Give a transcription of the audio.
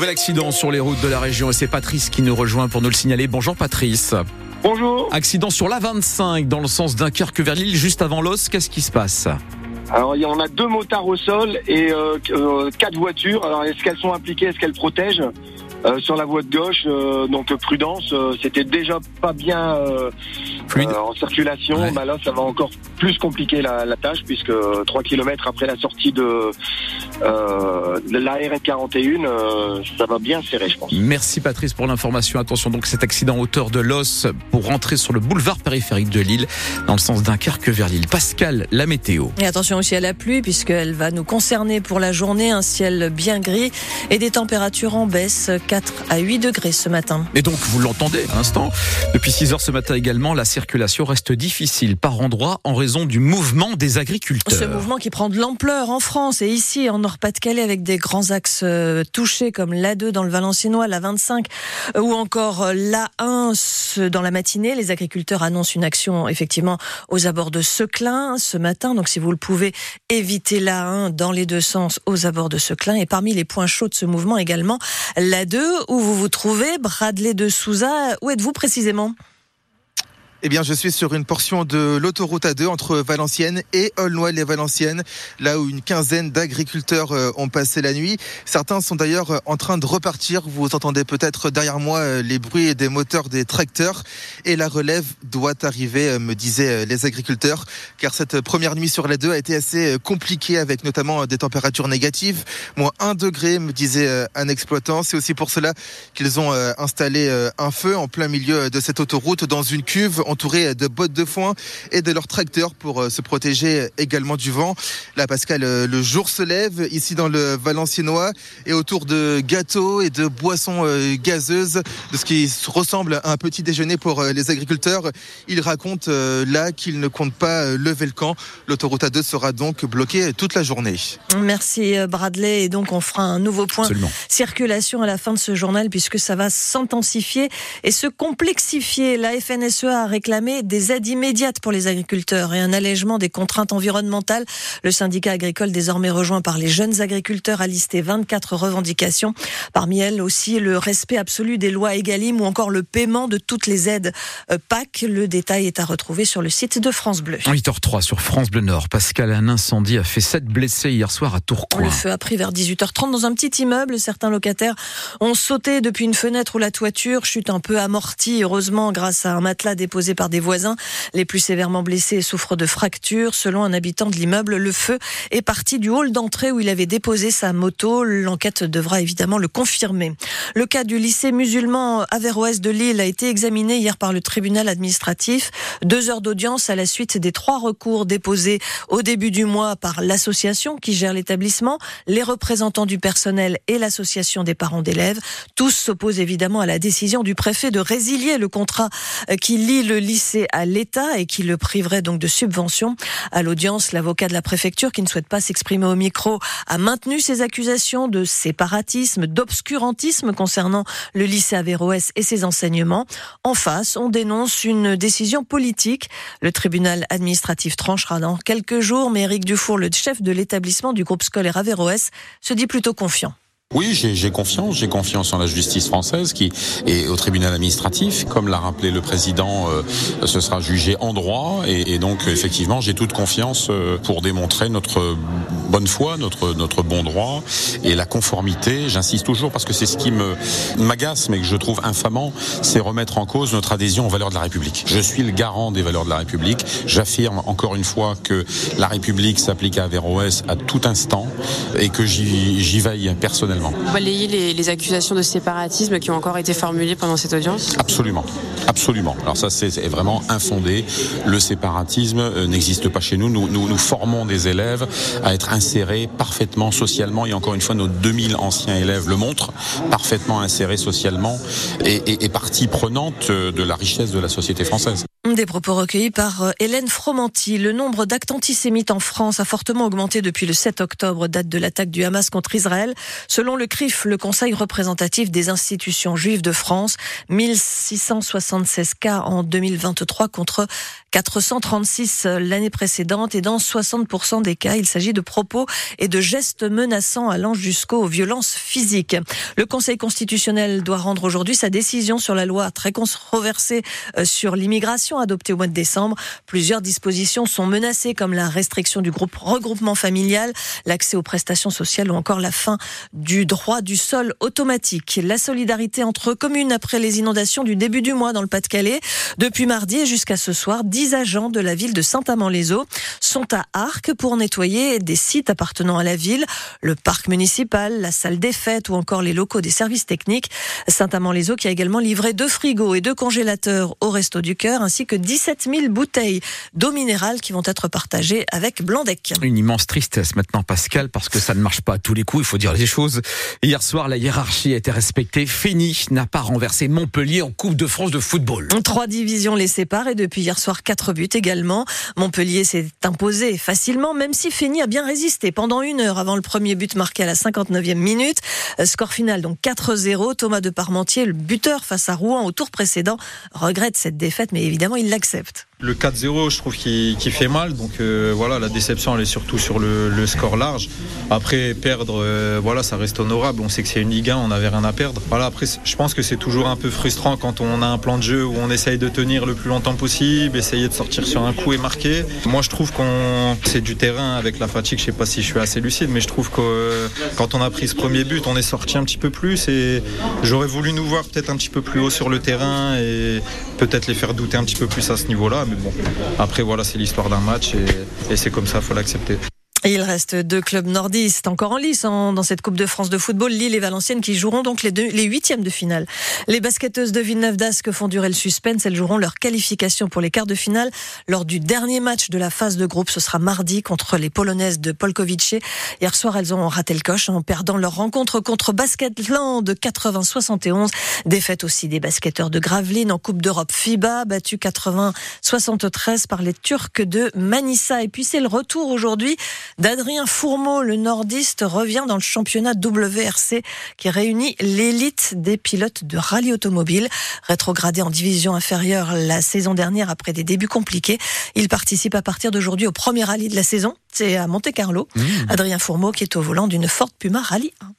Nouvel accident sur les routes de la région et c'est Patrice qui nous rejoint pour nous le signaler. Bonjour Patrice. Bonjour. Accident sur la 25 dans le sens Dunkerque vers Lille juste avant Los. Qu'est-ce qui se passe? Alors, il y en a deux motards au sol et euh, euh, quatre voitures. Alors, est-ce qu'elles sont impliquées? Est-ce qu'elles protègent? Euh, sur la voie de gauche, donc prudence, c'était déjà pas bien Fluide. en circulation. Ouais. Bah là, ça va encore plus compliquer la, la tâche puisque 3 km après la sortie de, euh, de la RN41, euh, ça va bien serrer, je pense. Merci Patrice pour l'information. Attention donc cet accident hauteur de Los pour rentrer sur le boulevard périphérique de Lille dans le sens Dunkerque vers Lille. Pascal, la météo. Et attention aussi à la pluie puisqu'elle va nous concerner pour la journée, un ciel bien gris et des températures en baisse, 4 à 8 degrés ce matin. Et donc, vous l'entendez à l'instant, depuis 6 heures ce matin également, la circulation reste difficile par endroits en raison du mouvement des agriculteurs. Ce mouvement qui prend de l'ampleur en France et ici en Nord-Pas-de-Calais avec des grands axes euh, touchés comme l'A2 dans le Valenciennois, la 25 euh, ou encore euh, l'A1 ce- dans la matinée. Les agriculteurs annoncent une action effectivement aux abords de Seclin ce matin. Donc si vous le pouvez, évitez l'A1 dans les deux sens aux abords de Seclin. Et parmi les points chauds de ce mouvement également, l'A2 où vous vous trouvez, Bradley de Souza. Où êtes-vous précisément? Eh bien, je suis sur une portion de l'autoroute A2 entre Valenciennes et Aulnoy-les-Valenciennes, là où une quinzaine d'agriculteurs euh, ont passé la nuit. Certains sont d'ailleurs euh, en train de repartir. Vous entendez peut-être derrière moi euh, les bruits des moteurs des tracteurs. Et la relève doit arriver, me disaient les agriculteurs, car cette première nuit sur la 2 a été assez compliquée avec notamment des températures négatives. Moins 1 degré, me disait un exploitant. C'est aussi pour cela qu'ils ont installé un feu en plein milieu de cette autoroute dans une cuve entourée de bottes de foin et de leurs tracteurs pour euh, se protéger également du vent. Là, Pascal, euh, le jour se lève ici dans le Valenciennois et autour de gâteaux et de boissons euh, gazeuses, de ce qui se ressemble à un petit déjeuner pour les agriculteurs. Ils racontent là qu'ils ne comptent pas lever le camp. L'autoroute A2 sera donc bloquée toute la journée. Merci Bradley. Et donc on fera un nouveau point Absolument. circulation à la fin de ce journal puisque ça va s'intensifier et se complexifier. La FNSEA a réclamé des aides immédiates pour les agriculteurs et un allègement des contraintes environnementales. Le syndicat agricole désormais rejoint par les jeunes agriculteurs a listé 24 revendications. Parmi elles aussi le respect absolu des lois Egalim ou encore le paiement de toutes les aides euh, PAC. Le détail est à retrouver sur le site de France Bleu. 8h03 sur France Bleu Nord. Pascal, un incendie a fait 7 blessés hier soir à Tourcoing. Le feu a pris vers 18h30 dans un petit immeuble. Certains locataires ont sauté depuis une fenêtre ou la toiture, chute un peu amortie, heureusement grâce à un matelas déposé par des voisins. Les plus sévèrement blessés souffrent de fractures. Selon un habitant de l'immeuble, le feu est parti du hall d'entrée où il avait déposé sa moto. L'enquête devra évidemment le confirmer. Le cas du lycée musulman Averroès de Lille a été examiné hier par le tribunal administratif. Deux heures d'audience à la suite des trois recours déposés au début du mois par l'association qui gère l'établissement, les représentants du personnel et l'association des parents d'élèves. Tous s'opposent évidemment à la décision du préfet de résilier le contrat qui lie le lycée à l'État et qui le priverait donc de subventions. À l'audience, l'avocat de la préfecture, qui ne souhaite pas s'exprimer au micro, a maintenu ses accusations de séparatisme, d'obscurantisme concernant le lycée Averroès et ses enseignements. En face, on dénonce une décision politique. Le tribunal administratif tranchera dans quelques jours, mais Éric Dufour, le chef de l'établissement du groupe scolaire Averroès, se dit plutôt confiant. Oui, j'ai confiance. J'ai confiance en la justice française qui est au tribunal administratif. Comme l'a rappelé le président, euh, ce sera jugé en droit. Et, donc, effectivement, j'ai toute confiance euh, pour démontrer notre bonne foi, notre, notre bon droit et la conformité. J'insiste toujours parce que c'est ce qui me m'agace, mais que je trouve infamant, c'est remettre en cause notre adhésion aux valeurs de la République. Je suis le garant des valeurs de la République. J'affirme encore une fois que la République s'applique à Averroès à tout instant et que j'y veille personnellement. Vous balayez les, les accusations de séparatisme qui ont encore été formulées pendant cette audience Absolument, absolument. Alors ça, c'est vraiment infondé. Le séparatisme euh, n'existe pas chez nous. Nous, nous. nous formons des élèves à être insérés parfaitement socialement. Et encore une fois, nos 2000 anciens élèves le montrent, parfaitement insérés socialement et, et, et partie prenante euh, de la richesse de la société française. Des propos recueillis par euh, Hélène Fromanti. Le nombre d'actes antisémites en France a fortement augmenté depuis le 7 octobre, date de l'attaque du Hamas contre Israël. Selon le CRIF, le Conseil représentatif des institutions juives de France, 1676 cas en 2023 contre 436 l'année précédente et dans 60% des cas, il s'agit de propos et de gestes menaçants allant jusqu'aux violences physiques. Le Conseil constitutionnel doit rendre aujourd'hui sa décision sur la loi très controversée euh, sur l'immigration adoptée au mois de décembre. Plusieurs dispositions sont menacées comme la restriction du groupe regroupement familial, l'accès aux prestations sociales ou encore la fin du droit du sol automatique. La solidarité entre communes après les inondations du début du mois dans le Pas-de-Calais. Depuis mardi et jusqu'à ce soir, 10 agents de la ville de Saint-Amand-les-Eaux sont à Arc pour nettoyer des sites appartenant à la ville, le parc municipal, la salle des fêtes ou encore les locaux des services techniques. Saint-Amand-les-Eaux qui a également livré deux frigos et deux congélateurs au Resto du Cœur ainsi que 17 000 bouteilles d'eau minérale qui vont être partagées avec Blandec. Une immense tristesse maintenant, Pascal, parce que ça ne marche pas à tous les coups, il faut dire les choses. Hier soir, la hiérarchie a été respectée. Fény n'a pas renversé Montpellier en Coupe de France de football. Trois divisions les séparent et depuis hier soir, quatre buts également. Montpellier s'est imposé facilement, même si Fény a bien résisté pendant une heure avant le premier but marqué à la 59e minute. Score final donc 4-0. Thomas de Parmentier, le buteur face à Rouen au tour précédent, regrette cette défaite, mais évidemment, il l'accepte. Le 4-0, je trouve qu'il fait mal. Donc euh, voilà, la déception, elle est surtout sur le, score large. Après, perdre, euh, voilà, ça reste honorable. On sait que c'est une Ligue 1, on n'avait rien à perdre. Voilà, après, je pense que c'est toujours un peu frustrant quand on a un plan de jeu où on essaye de tenir le plus longtemps possible, essayer de sortir sur un coup et marquer. Moi, je trouve qu'on c'est du terrain avec la fatigue. Je sais pas si je suis assez lucide, mais je trouve que euh, quand on a pris ce premier but, on est sorti un petit peu plus et j'aurais voulu nous voir peut-être un petit peu plus haut sur le terrain et peut-être les faire douter un petit peu plus à ce niveau-là. Mais bon, après voilà, c'est l'histoire d'un match et, et c'est comme ça, il faut l'accepter il reste deux clubs nordistes encore en lice dans cette Coupe de France de football, Lille et Valenciennes, qui joueront donc les, deux, les huitièmes de finale. Les basketteuses de Villeneuve d'Ascq font durer le suspense. Elles joueront leur qualification pour les quarts de finale lors du dernier match de la phase de groupe. Ce sera mardi contre les Polonaises de Polkowice. Hier soir, elles ont raté le coche en perdant leur rencontre contre Basketland 80-71. Défaite aussi des basketteurs de Gravelines en Coupe d'Europe FIBA, battu 80-73 par les Turcs de Manissa. Et puis c'est le retour aujourd'hui d'Adrien Fourmeau. Le nordiste revient dans le championnat WRC qui réunit l'élite des pilotes de rallye automobile. Rétrogradé en division inférieure la saison dernière après des débuts compliqués, il participe à partir d'aujourd'hui au premier rallye de la saison. C'est à Monte Carlo. Mmh. Adrien Fourmeau qui est au volant d'une Ford Puma Rallye 1.